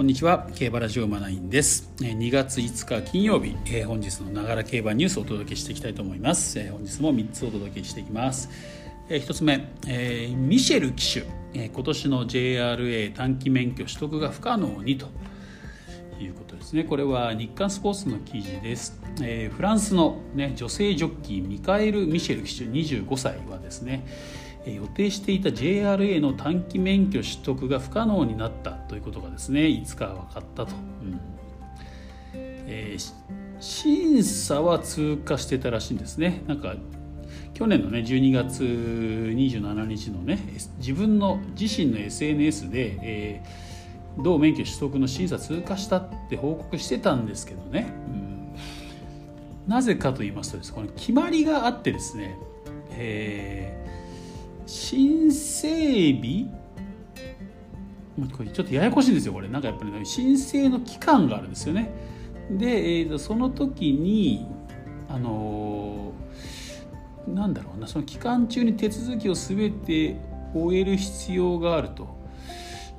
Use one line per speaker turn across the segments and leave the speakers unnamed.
こんにちは。競馬ラジオマナインです。2月5日金曜日。本日のながら競馬ニュースをお届けしていきたいと思います。本日も3つお届けしていきます。1つ目。ミシェル騎手。今年の JRA 短期免許取得が不可能にと。いうことですね。これは日刊スポーツの記事です、フランスの、ね、女性ジョッキーミカエル・ミシェル騎手25歳はですね予定していた JRA の短期免許取得が不可能になったということがですねいつか分かったと、うん。えー、審査は通過してたらしいんですね。なんか去年のね12月27日のね自分の自身の SNS で、えー、同免許取得の審査通過したって報告してたんですけどね、うん、なぜかと言いますとですこの決まりがあってですね、えー申請日これちょっとややこしいんですよこれ。なんかやっぱり、ね、申請の期間があるんですよね。で、えー、その時にあのー、なんだろうなその期間中に手続きを全て終える必要があると。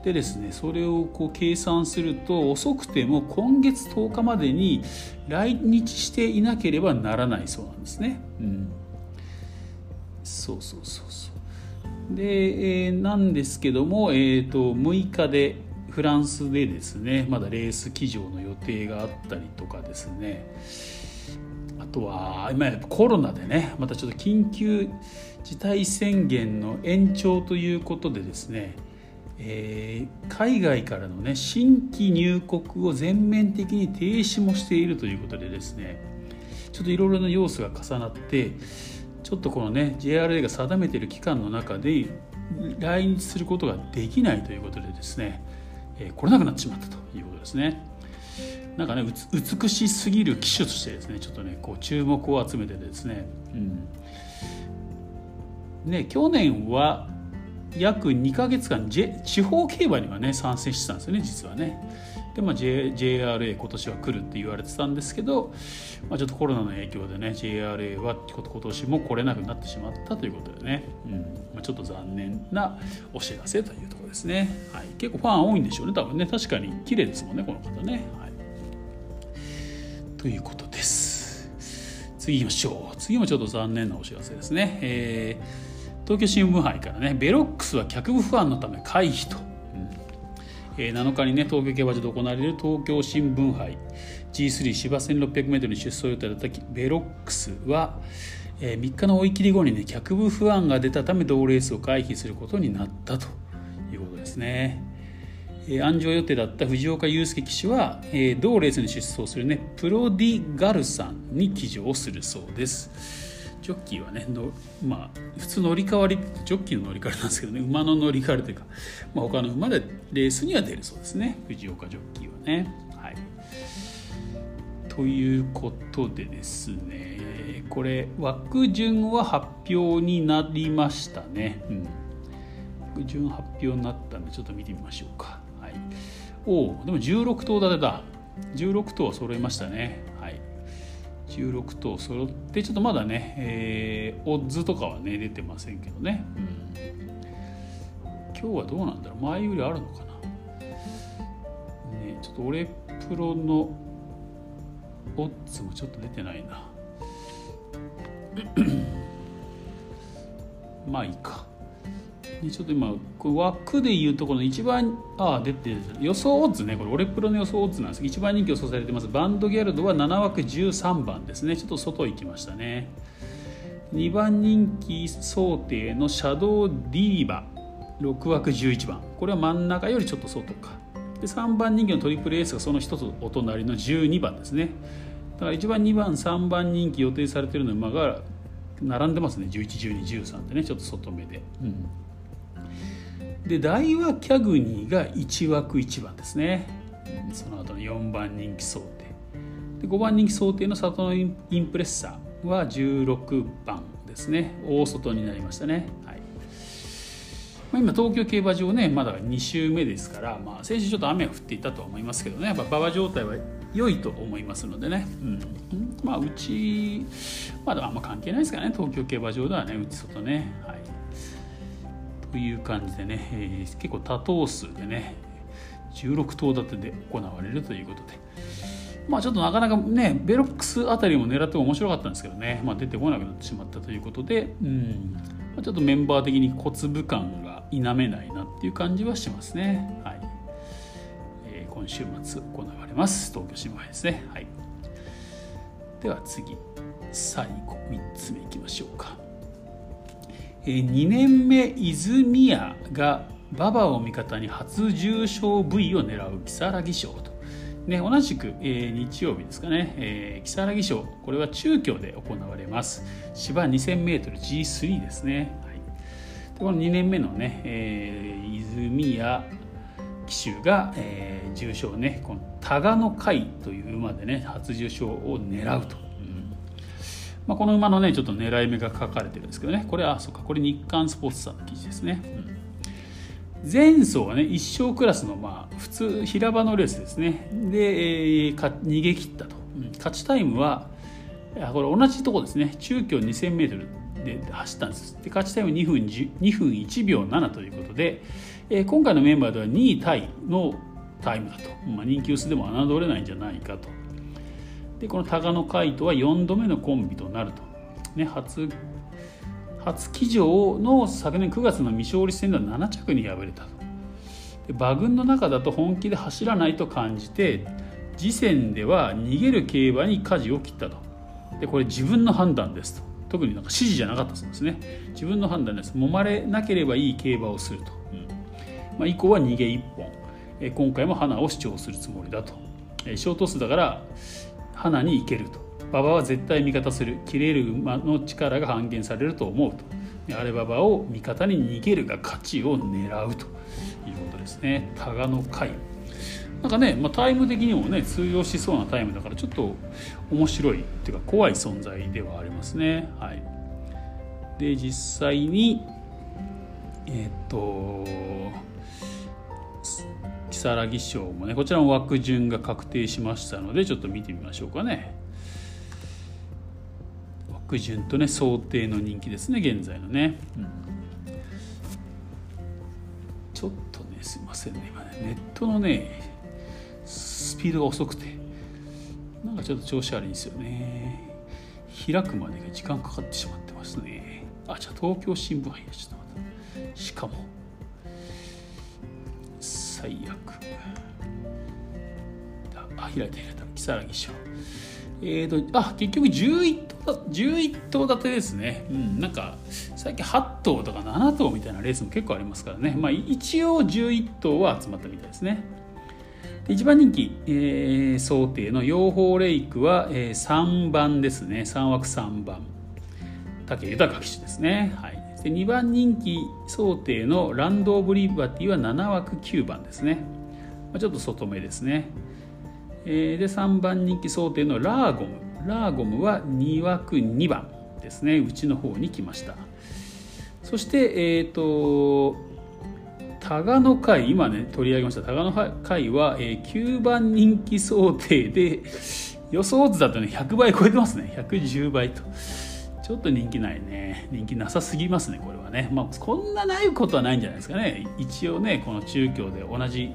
でですねそれをこう計算すると遅くても今月10日までに来日していなければならないそうなんですね。うん、そうそうそうそう。で、えー、なんですけども、えーと、6日でフランスでですねまだレース騎乗の予定があったりとかですね。あとは今コロナでねまたちょっと緊急事態宣言の延長ということでですね、えー、海外からのね新規入国を全面的に停止もしているということでですねちょっといろいろな要素が重なってちょっとこのね JRA が定めている期間の中で来日することができないということでですね、えー、来れなくなってしまったということですね。なんかね美しすぎる機種としてですねちょっとねこう注目を集めてですね,、うん、ね去年は約2か月間、J、地方競馬にはね参戦してたんですよね実はね。で、まあ、JRA 今年は来るって言われてたんですけど、まあ、ちょっとコロナの影響でね JRA は今年も来れなくなってしまったということでね、うんまあ、ちょっと残念なお知らせというところですね、はい、結構ファン多いんでしょうね多分ね確かに綺麗ですもんねこの方ね、はい、ということです次行きましょう次もちょっと残念なお知らせですね、えー、東京新聞杯からねベロックスは客部不安のため回避と7日にね東京競馬場で行われる東京新聞杯 G3 芝 1600m に出走予定だったベロックスは、え3日の追い切り後にね脚部不安が出たため同レースを回避することになったということですね。えー、安城予定だった藤岡祐介騎手は、えー、同レースに出走するねプロディガルさんに騎乗するそうです。ジョッキーはねの、まあ、普通乗り換わりジョッキーの乗り換わりなんですけどね馬の乗り換わりというか、まあ、他の馬でレースには出るそうですね藤岡ジョッキーはね。はい、ということでですねこれ枠順は発表になりましたね。うん、枠順発表になったんでちょっと見てみましょうか。はい、おおでも16頭立てだ16頭揃いましたね。16頭揃ってちょっとまだね、えー、オッズとかはね出てませんけどね、うん、今日はどうなんだろう？前よりあるのかな？ねちょっと俺プロのオッズもちょっと出てないな。まあいいかちょっと今枠でいうところの一番ああ出てる予想オッズね。これオレプロの予想オッズなんです。一番人気予想されてます。バンドギャルドは7枠13番ですね。ちょっと外行きましたね。2番人気想定のシャドウディーバ。6枠11番。これは真ん中よりちょっと外か。で3番人気のトリプルエースがその一つお隣の12番ですね。だから1番2番3番人気予定されてるの馬が並んでますね。111213でね。ちょっと外目で、うん。で大和キャグニーが1枠1番ですね。その後の4番人気想定。で5番人気想定のサトノインプレッサーは16番ですね。大外になりましたね、はい。まあ、今東京競馬場ねまだ2週目ですから、まあ、先週ちょっと雨が降っていたとは思いますけどね。やっぱ馬場状態は良いと思いますのでね、うん、まあうちまだあんま関係ないですからね。東京競馬場ではね内外ね。はい。という感じでね、えー、結構多頭数でね16頭立てで行われるということで。まあちょっとなかなかねベロックスあたりも狙っても面白かったんですけどね、まあ、出てこなくなってしまったということで、うんまあ、ちょっとメンバー的に小粒感が否めないなっていう感じはしますね。はいえー、今週末行われます東京新聞ですね。はい、では次最後3つ目いきましょうか。2年目泉谷が馬場を味方に初重賞 V を狙う如月賞とね、同じく、えー、日曜日ですかね、えー、如月賞、これは中京で行われます。芝 2000mG3 ですね。はい、でこの2年目のね、えー、泉谷騎手が、えー、重賞ね、このタガノ会という馬でね、初重賞を狙うと。まあ、この馬のね、ちょっと狙い目が書かれてるんですけどね、これは、そうか、これ日刊スポーツさんの記事ですね。うん。前走はね一生クラスのまあ普通平場のレースですね。で、えー、か逃げ切ったと、うん、勝ちタイムはこれ同じとこですね。中京 2000m で走ったんです。で勝ちタイム2分 ,2 分1秒7ということで、えー、今回のメンバーでは2位タイのタイムだと、まあ、人気薄でも侮れないんじゃないかと。でこの高野海斗は4度目のコンビとなると、ね、初初騎乗の昨年9月の未勝利戦では7着に敗れたと。馬群の中だと本気で走らないと感じて次戦では逃げる競馬に舵を切ったと。でこれ自分の判断ですと。特になんか指示じゃなかったそうですね。自分の判断です。揉まれなければいい競馬をすると、うん。まあ、以降は逃げ1本。今回も花を主張するつもりだと、ショート数だから花に行けると。馬場は絶対味方する。切れる馬の力が半減されると思うと。アレババを味方に逃げるが勝ちを狙うと。いうことですね。タガの回。なんかね、まあ、タイム的にもね通用しそうなタイムだからちょっと面白いっていうか怖い存在ではありますね。はい。で実際にえっ、と如月賞もねこちらも枠順が確定しましたのでちょっと見てみましょうかね。枠順とね想定の人気ですね現在のね、うん、ちょっとねすいませんね今ねネットのねスピードが遅くてなんかちょっと調子悪いんですよね。開くまでが時間かかってしまってますね。あじゃあ東京新聞杯やちょっと待ってしかも最悪。あ開いた開いた。如月賞えーと、あ結局11頭 ,11 頭立てですね、うん、なんか最近8頭とか7頭みたいなレースも結構ありますからね、まあ、一応11頭は集まったみたいですね。一番人気、えー、想定の養蜂レイクは、えー、3番ですね。3枠3番。武豊騎手ですね、はい、で2番人気想定のランド・オブ・リバティは7枠9番ですね、まあ、ちょっと外目ですね。えー、で3番人気想定のラーゴム。ラーゴムは2枠2番ですね。内の方に来ました。そしてえっ、ー、とタガノ会今ね取り上げました。タガノ会は、えー、9番人気想定で予想図だとね100倍超えてますね。110倍と。ちょっと人気ないね。人気なさすぎますねこれはね。まあこんなないことはないんじゃないですかね。一応ねこの中京で同じ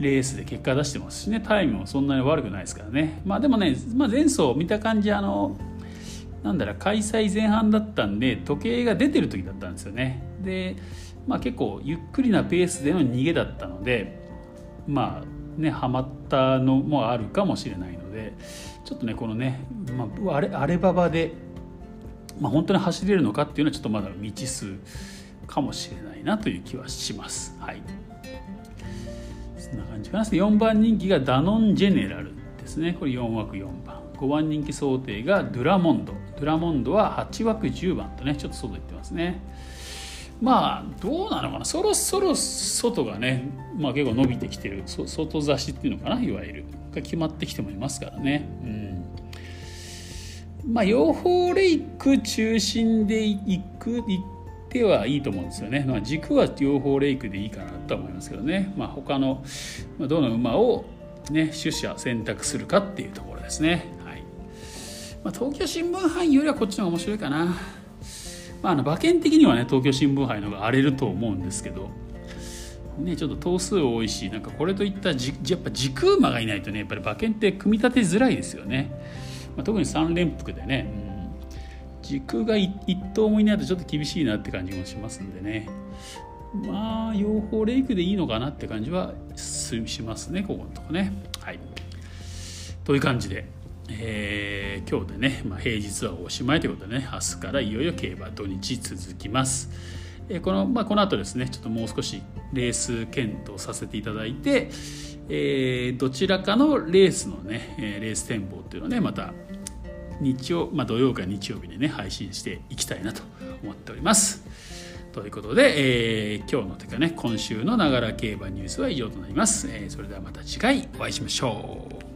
レースで結果出してますしね。タイムもそんなに悪くないですからね。まあでもね、まあ、前走見た感じあのなんだろう開催前半だったんで時計が出てる時だったんですよね。で、まあ、結構ゆっくりなペースでの逃げだったのでまあねはまったのもあるかもしれないのでちょっとねこのね、まあ、あれあればばで、まあ、本当に走れるのかっていうのはちょっとまだ未知数かもしれないなという気はします。はい。そんな感じかな。4番人気がダノンジェネラルですね。これ4枠4番。5番人気想定がドゥラモンド。ドゥラモンドは8枠10番とねちょっと外行ってますね。まあどうなのかな。そろそろ外がね、まあ、結構伸びてきてる。外差しっていうのかないわゆる。が決まってきてもいますからね。うん。まあ養蜂レイク中心で行く行ってはいいと思うんですよね、まあ、軸は両方レイクでいいかなと思いますけどね、まあ、他のどの馬を、ね、取捨選択するかっていうところですね、はい。まあ、東京新聞杯よりはこっちの方が面白いかな、まあ、あの馬券的にはね東京新聞杯の方が荒れると思うんですけど。ね、ちょっと頭数多いしなんかこれといったじやっぱ軸馬がいないとねやっぱり馬券って組み立てづらいですよね、まあ、特に3連複でね、うん、軸が一頭もいないとちょっと厳しいなって感じもしますんでね。まあ養蜂レイクでいいのかなって感じはしますねここのとこね。はい。という感じでえー、今日でね、まあ、平日はおしまいということでね明日からいよいよ競馬土日続きます。えー、このまあ、この後ですねちょっともう少しレース検討させていただいて、えー、どちらかのレースのねレース展望っていうのをねまた日曜、まあ、土曜か日曜日にね配信していきたいなと思っております。ということで、えー、今日のてかね今週のながら競馬ニュースは以上となります。えー、それではまた次回お会いしましょう。